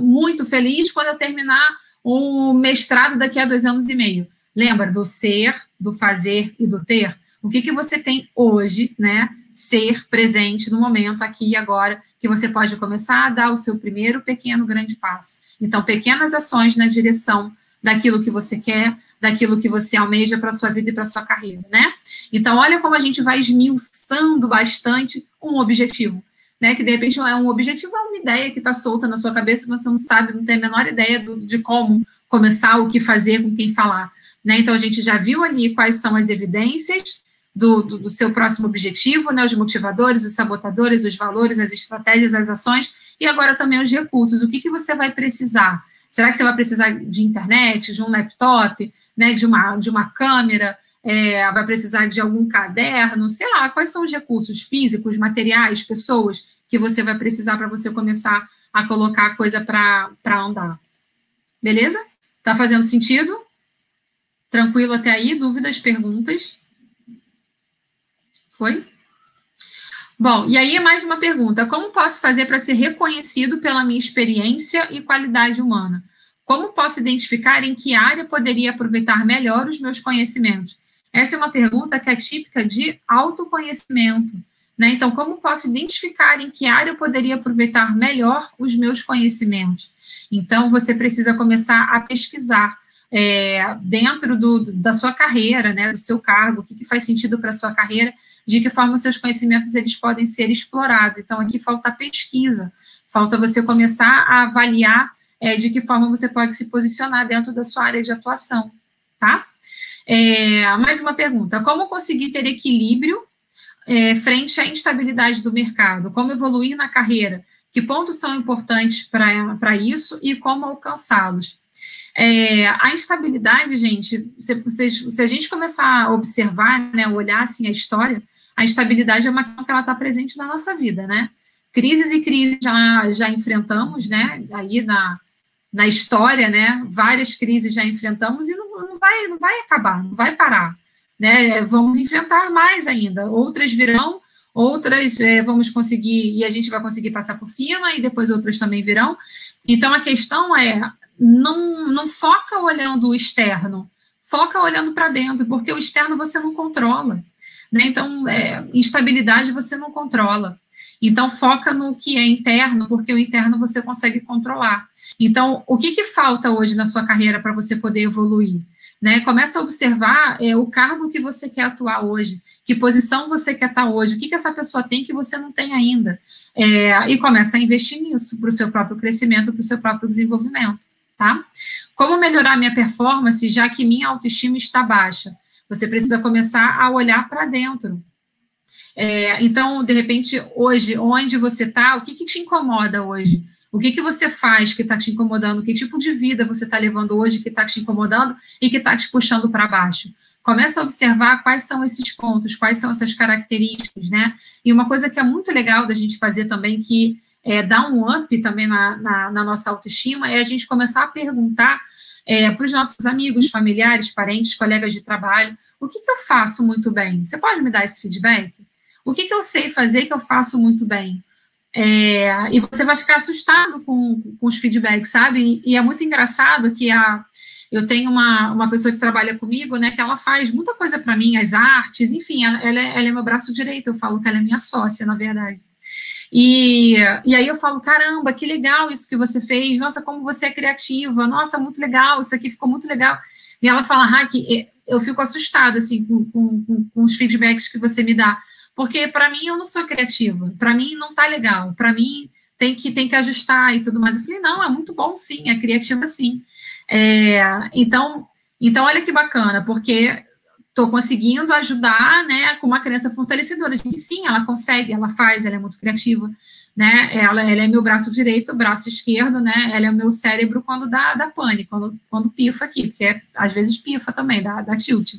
muito feliz quando eu terminar um mestrado daqui a dois anos e meio. Lembra do ser, do fazer e do ter? O que, que você tem hoje, né? ser presente no momento, aqui e agora, que você pode começar a dar o seu primeiro pequeno grande passo. Então, pequenas ações na direção daquilo que você quer, daquilo que você almeja para a sua vida e para a sua carreira, né? Então, olha como a gente vai esmiuçando bastante um objetivo, né? Que de repente é um objetivo, é uma ideia que está solta na sua cabeça, que você não sabe, não tem a menor ideia do, de como começar, o que fazer, com quem falar, né? Então, a gente já viu ali quais são as evidências, do, do, do, seu próximo objetivo, né, os motivadores, os sabotadores, os valores, as estratégias, as ações, e agora também os recursos. O que, que você vai precisar? Será que você vai precisar de internet, de um laptop, né, de, uma, de uma câmera, é, vai precisar de algum caderno, sei lá, quais são os recursos físicos, materiais, pessoas que você vai precisar para você começar a colocar a coisa para andar. Beleza? Tá fazendo sentido? Tranquilo até aí? Dúvidas, perguntas? Foi? Bom, e aí mais uma pergunta: como posso fazer para ser reconhecido pela minha experiência e qualidade humana? Como posso identificar em que área poderia aproveitar melhor os meus conhecimentos? Essa é uma pergunta que é típica de autoconhecimento. Né? Então, como posso identificar em que área eu poderia aproveitar melhor os meus conhecimentos? Então, você precisa começar a pesquisar é, dentro do, da sua carreira, né, do seu cargo, o que, que faz sentido para a sua carreira, de que forma seus conhecimentos eles podem ser explorados. Então, aqui falta pesquisa, falta você começar a avaliar é, de que forma você pode se posicionar dentro da sua área de atuação, tá? É, mais uma pergunta: como conseguir ter equilíbrio é, frente à instabilidade do mercado? Como evoluir na carreira? Que pontos são importantes para isso e como alcançá-los? É, a instabilidade, gente, se, se, se, a gente começar a observar, né, olhar assim a história, a instabilidade é uma questão que ela está presente na nossa vida, né? Crises e crises já, já enfrentamos, né? Aí na, na história, né? Várias crises já enfrentamos e não, não, vai, não vai acabar, não vai parar, né? Vamos enfrentar mais ainda. Outras virão, outras é, vamos conseguir, e a gente vai conseguir passar por cima, e depois outras também virão. Então, a questão é não, não foca olhando o externo, foca olhando para dentro, porque o externo você não controla. Né? Então, é, instabilidade você não controla. Então, foca no que é interno, porque o interno você consegue controlar. Então, o que, que falta hoje na sua carreira para você poder evoluir? Né? Começa a observar é, o cargo que você quer atuar hoje, que posição você quer estar hoje, o que, que essa pessoa tem que você não tem ainda. É, e começa a investir nisso, para o seu próprio crescimento, para o seu próprio desenvolvimento tá? Como melhorar minha performance, já que minha autoestima está baixa? Você precisa começar a olhar para dentro. É, então, de repente, hoje, onde você está, o que, que te incomoda hoje? O que, que você faz que está te incomodando? Que tipo de vida você está levando hoje que está te incomodando e que está te puxando para baixo? Começa a observar quais são esses pontos, quais são essas características, né? E uma coisa que é muito legal da gente fazer também, que é, dar um up também na, na, na, nossa autoestima é a gente começar a perguntar é, para os nossos amigos, familiares, parentes, colegas de trabalho, o que, que eu faço muito bem? Você pode me dar esse feedback? O que, que eu sei fazer que eu faço muito bem? É, e você vai ficar assustado com, com os feedbacks, sabe? E, e, é muito engraçado que a, eu tenho uma, uma pessoa que trabalha comigo, né, que ela faz muita coisa para mim, as artes, enfim, ela, ela, é, ela é meu braço direito, eu falo que ela é minha sócia, na verdade. E, e aí eu falo, caramba, que legal isso que você fez, nossa, como você é criativa, nossa, muito legal, isso aqui ficou muito legal. E ela fala, Hack, eu fico assustada, assim, com, com, com os feedbacks que você me dá, porque para mim eu não sou criativa, para mim não tá legal, para mim tem que, tem que ajustar e tudo mais. Eu falei, não, é muito bom sim, é criativa sim. É, então, então, olha que bacana, porque estou conseguindo ajudar, né, com uma criança fortalecedora, de que sim, ela consegue, ela faz, ela é muito criativa, né, ela, ela é meu braço direito, braço esquerdo, né, ela é o meu cérebro quando dá, dá pane, quando, quando pifa aqui, porque é, às vezes pifa também, dá, dá tilt.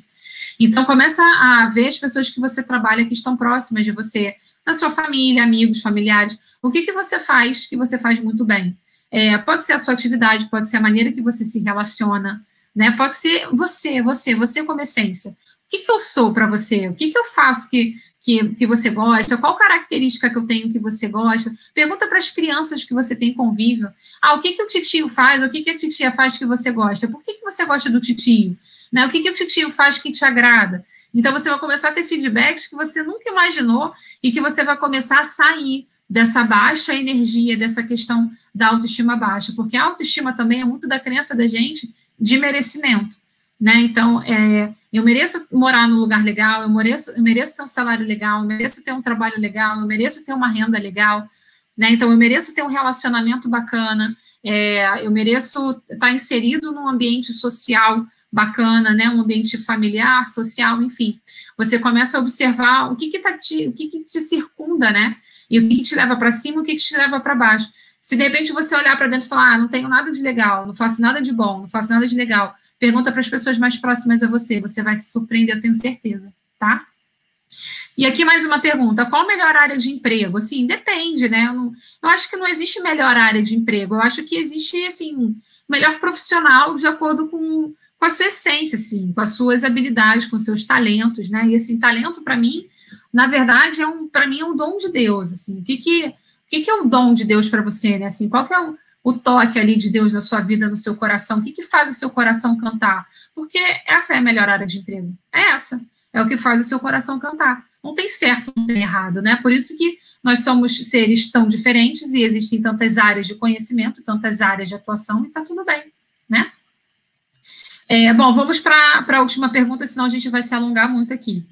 Então, começa a ver as pessoas que você trabalha que estão próximas de você, na sua família, amigos, familiares, o que, que você faz que você faz muito bem. É, pode ser a sua atividade, pode ser a maneira que você se relaciona, né? Pode ser você, você, você como essência. Que, que eu sou para você? O que, que eu faço que, que, que você gosta? Qual característica que eu tenho que você gosta? Pergunta para as crianças que você tem convívio. Ah, o que, que o titio faz? O que, que a titia faz que você gosta? Por que, que você gosta do titio? Né? O que, que o titio faz que te agrada? Então, você vai começar a ter feedbacks que você nunca imaginou e que você vai começar a sair dessa baixa energia, dessa questão da autoestima baixa, porque a autoestima também é muito da crença da gente de merecimento, né? Então, é, eu mereço morar num lugar legal, eu mereço, eu mereço ter um salário legal, eu mereço ter um trabalho legal, eu mereço ter uma renda legal, né? Então, eu mereço ter um relacionamento bacana, é, eu mereço estar inserido num ambiente social bacana, né? Um ambiente familiar, social, enfim. Você começa a observar o que que, tá te, o que, que te circunda, né? E o que, que te leva para cima, o que, que te leva para baixo. Se de repente você olhar para dentro e falar, ah, não tenho nada de legal, não faço nada de bom, não faço nada de legal, pergunta para as pessoas mais próximas a você, você vai se surpreender, eu tenho certeza, tá? E aqui mais uma pergunta: qual a melhor área de emprego? Assim, depende, né? Eu, não, eu, acho que não existe melhor área de emprego, eu acho que existe, assim, melhor profissional de acordo com, com a sua essência, assim, com as suas habilidades, com seus talentos, né? E, assim, talento, para mim, na verdade, é um, para mim, é um dom de Deus, assim. O que que, que, que é o dom de Deus para você, né? Assim, qual que é o, o toque ali de Deus na sua vida, no seu coração? O que que faz o seu coração cantar? Porque essa é a melhor área de emprego. É essa. É o que faz o seu coração cantar. Não tem certo, não tem errado, né? Por isso que nós somos seres tão diferentes e existem tantas áreas de conhecimento, tantas áreas de atuação, e tá tudo bem, né? É, bom, vamos para a última pergunta, senão a gente vai se alongar muito aqui.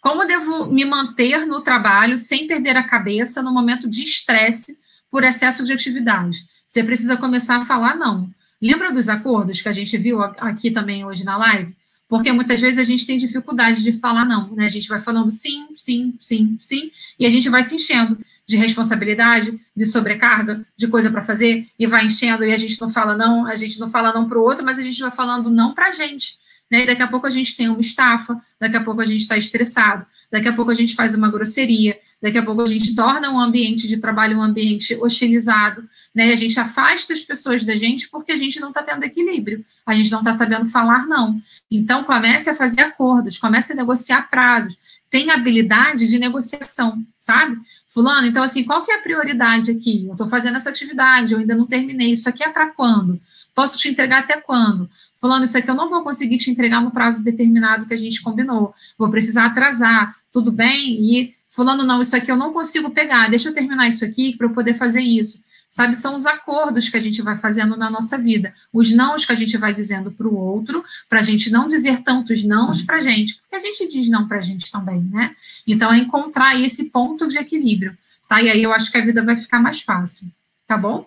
Como devo me manter no trabalho sem perder a cabeça no momento de estresse por excesso de atividade? Você precisa começar a falar não. Lembra dos acordos que a gente viu aqui também hoje na live? Porque muitas vezes a gente tem dificuldade de falar não, né? A gente vai falando sim, sim, sim, sim, e a gente vai se enchendo de responsabilidade, de sobrecarga, de coisa para fazer, e vai enchendo, e a gente não fala não, a gente não fala não para o outro, mas a gente vai falando não para a gente né? E daqui a pouco a gente tem uma estafa, daqui a pouco a gente está estressado, daqui a pouco a gente faz uma grosseria, daqui a pouco a gente torna um ambiente de trabalho um ambiente hostilizado, né? E a gente afasta as pessoas da gente porque a gente não está tendo equilíbrio, a gente não está sabendo falar não. Então comece a fazer acordos, comece a negociar prazos, tem habilidade de negociação, sabe? Fulano, então assim, qual que é a prioridade aqui? Eu estou fazendo essa atividade, eu ainda não terminei, isso aqui é para quando? Posso te entregar até quando? Falando, isso aqui eu não vou conseguir te entregar no prazo determinado que a gente combinou. Vou precisar atrasar, tudo bem? E falando, não, isso aqui eu não consigo pegar, deixa eu terminar isso aqui para eu poder fazer isso. Sabe, são os acordos que a gente vai fazendo na nossa vida, os nãos que a gente vai dizendo para o outro, para a gente não dizer tantos nãos para a gente, porque a gente diz não para a gente também, né? Então, é encontrar esse ponto de equilíbrio, tá? E aí eu acho que a vida vai ficar mais fácil, tá bom?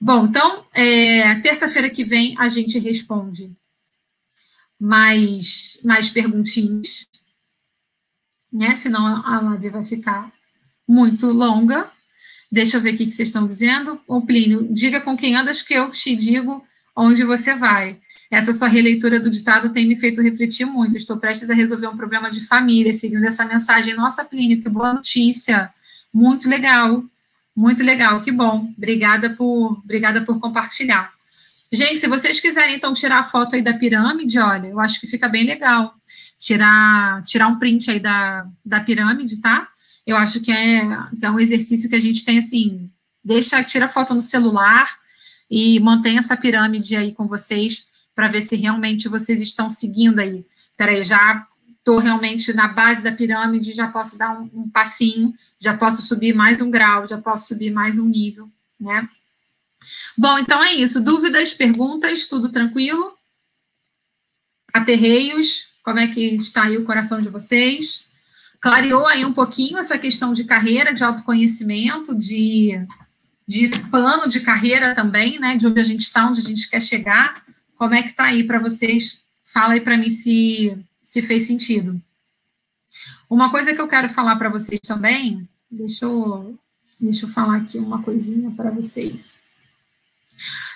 Bom, então, é, terça-feira que vem a gente responde mais, mais perguntinhas, né? Senão a live vai ficar muito longa. Deixa eu ver o que vocês estão dizendo. Ô, Plínio, diga com quem andas que eu te digo onde você vai. Essa sua releitura do ditado tem me feito refletir muito. Estou prestes a resolver um problema de família, seguindo essa mensagem. Nossa, Plínio, que boa notícia. Muito legal. Muito legal, que bom. Obrigada por, obrigada por compartilhar. Gente, se vocês quiserem então tirar a foto aí da pirâmide, olha, eu acho que fica bem legal. Tirar, tirar um print aí da, da pirâmide, tá? Eu acho que é, que é um exercício que a gente tem assim, deixa, tira a foto no celular e mantém essa pirâmide aí com vocês para ver se realmente vocês estão seguindo aí. Peraí, já estou realmente na base da pirâmide, já posso dar um, um, passinho, já posso subir mais um grau, já posso subir mais um nível, né? Bom, então é isso. Dúvidas, perguntas, tudo tranquilo? Aterreios, como é que está aí o coração de vocês? Clareou aí um pouquinho essa questão de carreira, de autoconhecimento, de, de plano de carreira também, né? De onde a gente está, onde a gente quer chegar. Como é que está aí para vocês? Fala aí para mim se, se fez sentido. Uma coisa que eu quero falar para vocês também, deixa eu, deixa eu falar aqui uma coisinha para vocês.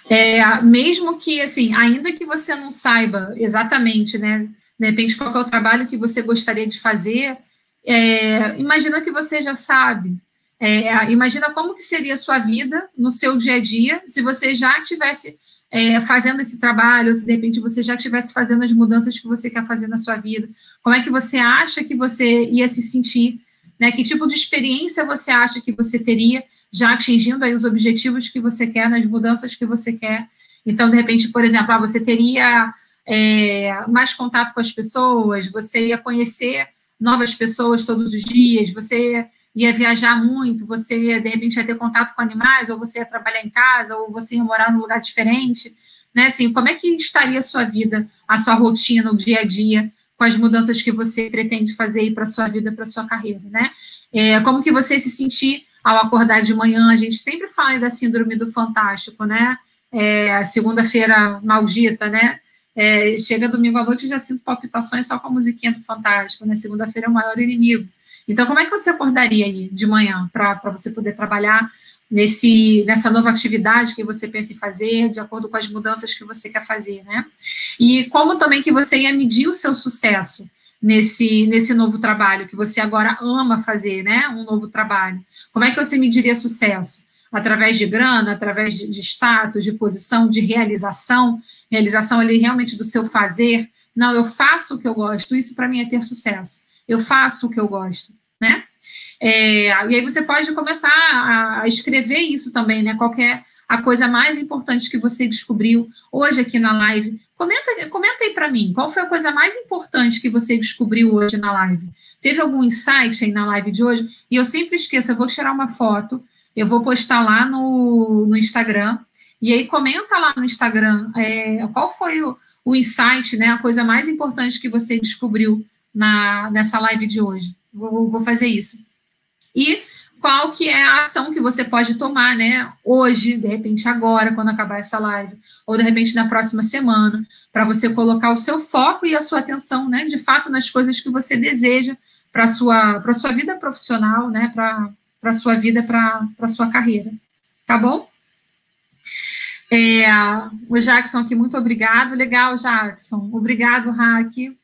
É, mesmo que, assim, ainda que você não saiba exatamente, né, de repente, qual é o trabalho que você gostaria de fazer, é, imagina que você já sabe. É, imagina como que seria a sua vida no seu dia a dia se você já tivesse é, fazendo esse trabalho, ou se de repente você já estivesse fazendo as mudanças que você quer fazer na sua vida, como é que você acha que você ia se sentir, né? Que tipo de experiência você acha que você teria já atingindo aí os objetivos que você quer, nas mudanças que você quer. Então, de repente, por exemplo, ah, você teria é, mais contato com as pessoas, você ia conhecer novas pessoas todos os dias, você ia viajar muito, você de repente ia ter contato com animais, ou você ia trabalhar em casa, ou você ia morar num lugar diferente, né? Assim, como é que estaria a sua vida, a sua rotina, o dia a dia, com as mudanças que você pretende fazer para a sua vida, para a sua carreira, né? É, como que você se sentir ao acordar de manhã? A gente sempre fala da síndrome do fantástico, né? É, segunda-feira maldita, né? É, chega domingo à noite e já sinto palpitações só com a musiquinha do Fantástico, né? Segunda-feira é o maior inimigo. Então, como é que você acordaria aí de manhã para você poder trabalhar nesse, nessa nova atividade que você pensa em fazer, de acordo com as mudanças que você quer fazer, né? E como também que você ia medir o seu sucesso nesse, nesse novo trabalho que você agora ama fazer, né? Um novo trabalho. Como é que você mediria sucesso? Através de grana, através de, de status, de posição, de realização, realização ali realmente do seu fazer. Não, eu faço o que eu gosto, isso para mim é ter sucesso. Eu faço o que eu gosto né? É, e aí você pode começar a, escrever isso também, né? Qual é a coisa mais importante que você descobriu hoje aqui na live? Comenta, comenta aí para mim, qual foi a coisa mais importante que você descobriu hoje na live? Teve algum insight aí na live de hoje? E eu sempre esqueço, eu vou tirar uma foto, eu vou postar lá no, no Instagram, e aí comenta lá no Instagram é, qual foi o, o insight, né? A coisa mais importante que você descobriu na, nessa live de hoje vou, vou fazer isso. E qual que é a ação que você pode tomar, né, hoje, de repente agora, quando acabar essa live, ou de repente na próxima semana, para você colocar o seu foco e a sua atenção, né, de fato nas coisas que você deseja para sua para sua vida profissional, né, para para sua vida, para para sua carreira, tá bom? É, o Jackson aqui, muito obrigado. Legal, Jackson. Obrigado, Rack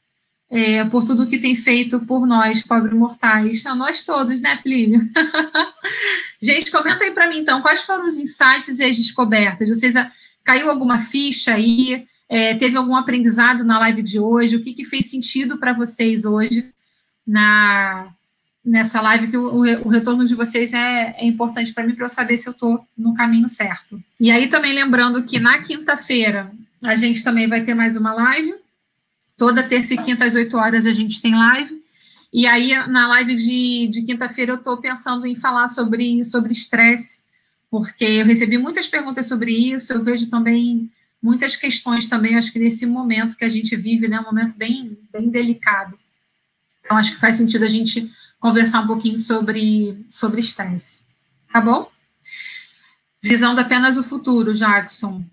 é, por tudo que tem feito por nós, pobres mortais, a nós todos, né, Plínio? Gente, comenta aí para mim, então, quais foram os insights e as descobertas? Vocês, ah, caiu alguma ficha aí? É, teve algum aprendizado na live de hoje? O que, que fez sentido para vocês hoje na, nessa live? Que o, o retorno de vocês é, é importante para mim, para eu saber se eu estou no caminho certo. E aí, também lembrando que na quinta-feira a gente também vai ter mais uma live Toda terça e quinta às 8 horas a gente tem live. E aí, na live de, de quinta-feira, eu estou pensando em falar sobre sobre estresse, porque eu recebi muitas perguntas sobre isso, eu vejo também muitas questões também, acho que nesse momento que a gente vive, né, um momento bem, bem delicado. Então, acho que faz sentido a gente conversar um pouquinho sobre sobre estresse. Tá bom? Visando apenas o futuro, Jackson.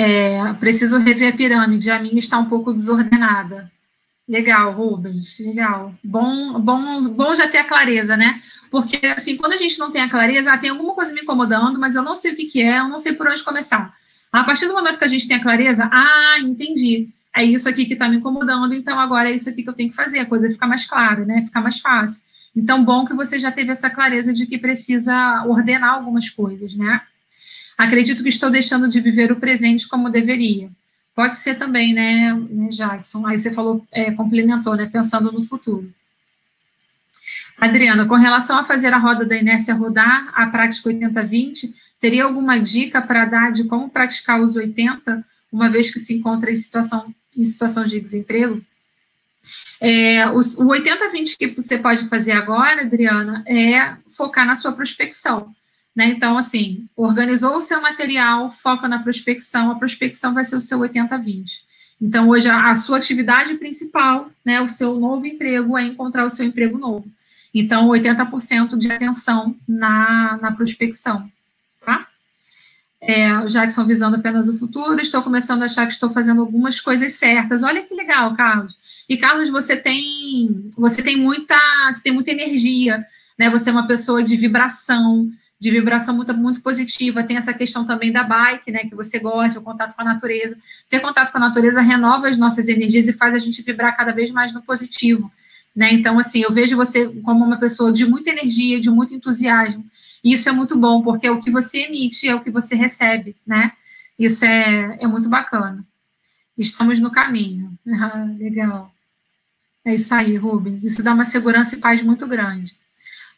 É, preciso rever a pirâmide, a minha está um pouco desordenada. Legal, Rubens, legal. Bom, bom, bom já ter a clareza, né? Porque, assim, quando a gente não tem a clareza, ah, tem alguma coisa me incomodando, mas eu não sei o que, que é, eu não sei por onde começar. A partir do momento que a gente tem a clareza, ah, entendi, é isso aqui que está me incomodando, então agora é isso aqui que eu tenho que fazer, a coisa fica mais clara, né? Fica mais fácil. Então, bom que você já teve essa clareza de que precisa ordenar algumas coisas, né? Acredito que estou deixando de viver o presente como deveria. Pode ser também, né, né Jackson? Aí você falou, é, complementou, né, pensando no futuro. Adriana, com relação a fazer a roda da inércia rodar, a prática 80-20, teria alguma dica para dar de como praticar os 80, uma vez que se encontra em situação, em situação de desemprego? É, o, o 80-20 que você pode fazer agora, Adriana, é focar na sua prospecção. Né? Então, assim, organizou o seu material, foca na prospecção, a prospecção vai ser o seu 80-20. Então, hoje, a, a, sua atividade principal, né, o seu novo emprego, é encontrar o seu emprego novo. Então, 80% de atenção na, na prospecção, tá? É, Jackson visando apenas o futuro, estou começando a achar que estou fazendo algumas coisas certas. Olha que legal, Carlos. E Carlos, você tem você tem muita você tem muita energia, né? Você é uma pessoa de vibração, de vibração muito, muito positiva. Tem essa questão também da bike, né? Que você gosta, o contato com a natureza. Ter contato com a natureza renova as nossas energias e faz a gente vibrar cada vez mais no positivo. Né? Então, assim, eu vejo você como uma pessoa de muita energia, de muito entusiasmo. E isso é muito bom, porque o que você emite é o que você recebe, né? Isso é, é muito bacana. Estamos no caminho. Ah, legal. É isso aí, Rubens. Isso dá uma segurança e paz muito grande.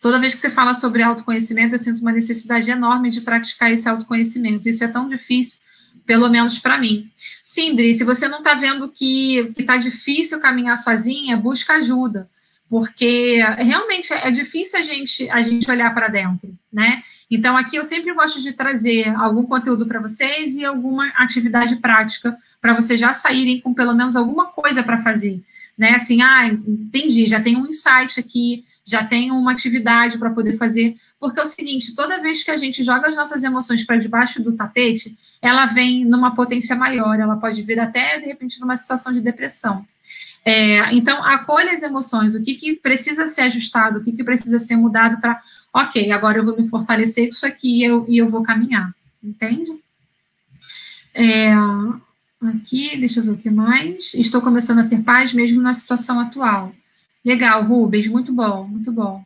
Toda vez que você fala sobre autoconhecimento, eu sinto uma necessidade enorme de praticar esse autoconhecimento. Isso é tão difícil, pelo menos para mim. Sim, Dri, se você não está vendo que está difícil caminhar sozinha, busca ajuda porque realmente é difícil a gente, a gente olhar para dentro, né? Então, aqui eu sempre gosto de trazer algum conteúdo para vocês e alguma atividade prática para vocês já saírem com pelo menos alguma coisa para fazer, né? Assim, ah, entendi, já tem um insight aqui, já tem uma atividade para poder fazer, porque é o seguinte, toda vez que a gente joga as nossas emoções para debaixo do tapete, ela vem numa potência maior, ela pode vir até, de repente, numa situação de depressão. É, então, acolha as emoções, o que, que precisa ser ajustado, o que, que precisa ser mudado para, ok, agora eu vou me fortalecer isso aqui e eu, e eu vou caminhar, entende? É, aqui, deixa eu ver o que mais. Estou começando a ter paz mesmo na situação atual. Legal, Rubens, muito bom, muito bom.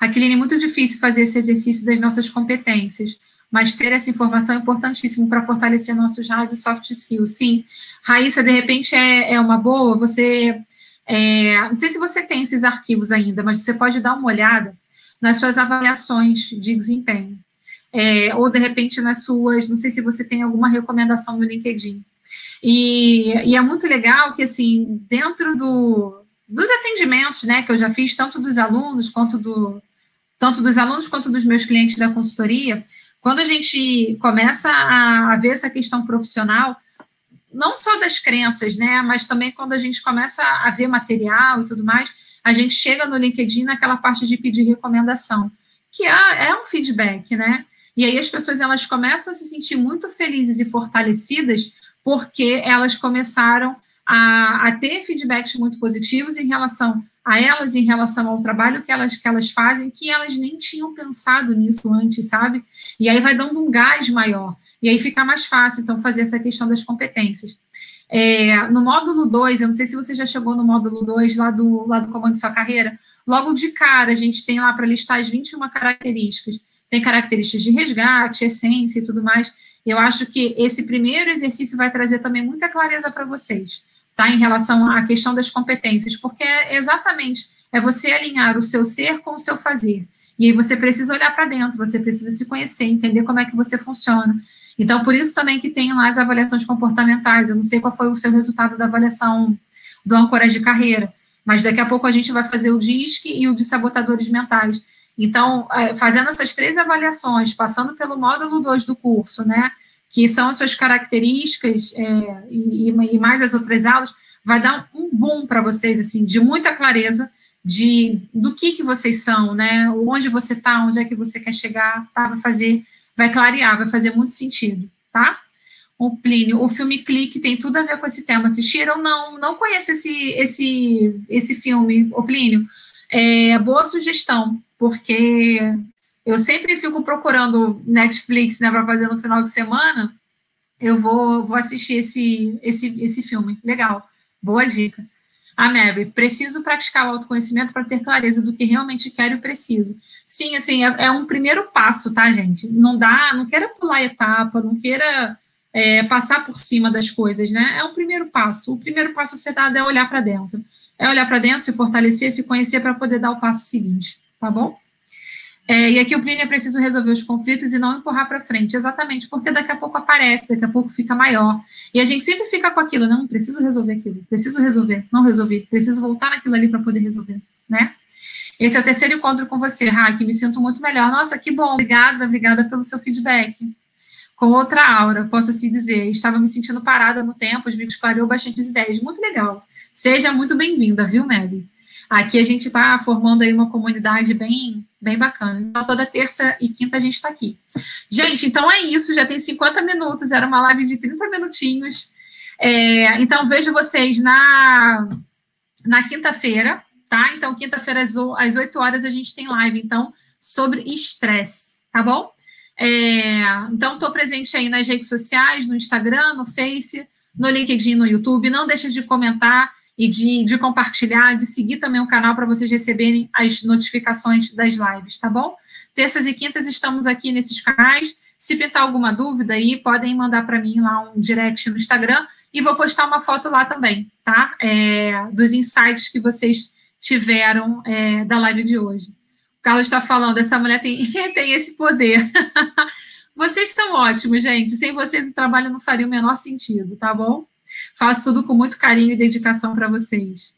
Raqueline, é muito difícil fazer esse exercício das nossas competências mas ter essa informação é importantíssimo para fortalecer nossos hard e soft skills. Sim, Raíssa, de repente é, é uma boa, você, é, não sei se você tem esses arquivos ainda, mas você pode dar uma olhada nas suas avaliações de desempenho, é, ou de repente nas suas, não sei se você tem alguma recomendação no LinkedIn. E, e é muito legal que, assim, dentro do, dos atendimentos, né, que eu já fiz, tanto dos alunos quanto do, tanto dos alunos quanto dos meus clientes da consultoria, quando a gente começa a, ver essa questão profissional, não só das crenças, né, mas também quando a gente começa a ver material e tudo mais, a gente chega no LinkedIn naquela parte de pedir recomendação, que é, é um feedback, né? E aí as pessoas elas começam a se sentir muito felizes e fortalecidas porque elas começaram a, a ter feedbacks muito positivos em relação a elas em relação ao trabalho que elas, que elas fazem, que elas nem tinham pensado nisso antes, sabe? E aí vai dando um gás maior, e aí fica mais fácil, então, fazer essa questão das competências. É, no módulo 2, eu não sei se você já chegou no módulo 2, lá do, lá do Comando de Sua Carreira, logo de cara, a gente tem lá para listar as 21 características. Tem características de resgate, essência e tudo mais. Eu acho que esse primeiro exercício vai trazer também muita clareza para vocês tá? Em relação à questão das competências, porque é exatamente é você alinhar o seu ser com o seu fazer. E aí você precisa olhar para dentro, você precisa se conhecer, entender como é que você funciona. Então, por isso também que tem lá as avaliações comportamentais. Eu não sei qual foi o seu resultado da avaliação do âncora de carreira, mas daqui a pouco a gente vai fazer o DISC e o de sabotadores mentais. Então, é, fazendo essas três avaliações, passando pelo módulo 2 do curso, né? que são as suas características é, e, e, mais as outras aulas, vai dar um boom para vocês, assim, de muita clareza de do que que vocês são, né? Onde você está, onde é que você quer chegar, tá? Vai fazer, vai clarear, vai fazer muito sentido, tá? O Plínio, o filme Clique tem tudo a ver com esse tema. Assistiram? Não, não conheço esse esse esse filme, o Plínio. É boa sugestão, porque eu sempre fico procurando Netflix, né, para fazer no final de semana. Eu vou, vou assistir esse, esse, esse filme. Legal. Boa dica. A Mary, preciso praticar o autoconhecimento para ter clareza do que realmente quero e preciso. Sim, assim, é, é, um primeiro passo, tá, gente? Não dá, não queira pular etapa, não queira é, passar por cima das coisas, né? É um primeiro passo. O primeiro passo a ser dado é olhar para dentro. É olhar para dentro, se fortalecer, se conhecer para poder dar o passo seguinte, tá bom? É, e aqui o Plínio é preciso resolver os conflitos e não empurrar para frente, exatamente, porque daqui a pouco aparece, daqui a pouco fica maior. E a gente sempre fica com aquilo, não, preciso resolver aquilo, preciso resolver, não resolvi, preciso voltar naquilo ali para poder resolver, né? Esse é o terceiro encontro com você, Raque, me sinto muito melhor. Nossa, que bom, obrigada, obrigada pelo seu feedback. Com outra aura, posso assim dizer, estava me sentindo parada no tempo, os vídeos clareou bastante ideias, muito legal. Seja muito bem-vinda, viu, Mary? Aqui a gente está formando aí uma comunidade bem, bem bacana. Então, toda terça e quinta a gente está aqui. Gente, então é isso, já tem 50 minutos, era uma live de 30 minutinhos. É, então, vejo vocês na, na quinta-feira, tá? Então, quinta-feira, às, às 8 horas, a gente tem live, então, sobre estresse, tá bom? É, então, estou presente aí nas redes sociais, no Instagram, no Face, no LinkedIn, no YouTube. Não deixe de comentar e de, de compartilhar, de seguir também o canal para vocês receberem as notificações das lives, tá bom? Terças e quintas estamos aqui nesses canais. Se pintar alguma dúvida aí, podem mandar para mim lá um direct no Instagram e vou postar uma foto lá também, tá? É, dos insights que vocês tiveram é, da live de hoje. O Carlos está falando, essa mulher tem, tem esse poder. vocês são ótimos, gente. Sem vocês o trabalho não faria o menor sentido, tá bom? Faço tudo com muito carinho e dedicação para vocês.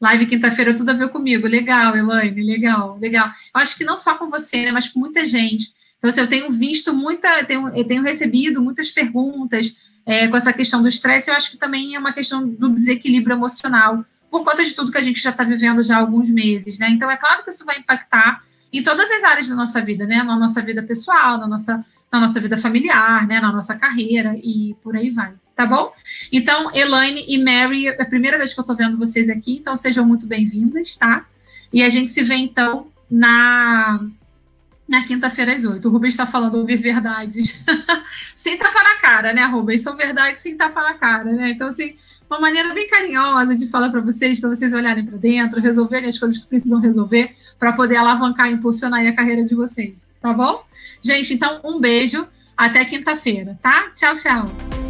Live quinta-feira, tudo a ver comigo. Legal, Elaine, legal, legal. Eu acho que não só com você, né, mas com muita gente. Então, assim, eu tenho visto muita, tenho, eu tenho recebido muitas perguntas é, com essa questão do estresse. Eu acho que também é uma questão do desequilíbrio emocional, por conta de tudo que a gente já está vivendo já há alguns meses, né? Então, é claro que isso vai impactar em todas as áreas da nossa vida, né? Na nossa vida pessoal, na nossa, na nossa vida familiar, né? Na nossa carreira e por aí vai tá bom? Então, Elaine e Mary, é a primeira vez que eu tô vendo vocês aqui, então sejam muito bem-vindas, tá? E a gente se vê, então, na, na quinta-feira às oito. O Rubens está falando ouvir verdades. sem tapa na cara, né, Rubens? São verdades sem tapa na cara, né? Então, assim, uma maneira bem carinhosa de falar para vocês, para vocês olharem para dentro, resolverem as coisas que precisam resolver, para poder alavancar e impulsionar a carreira de vocês, tá bom? Gente, então, um beijo. Até quinta-feira, tá? Tchau, tchau.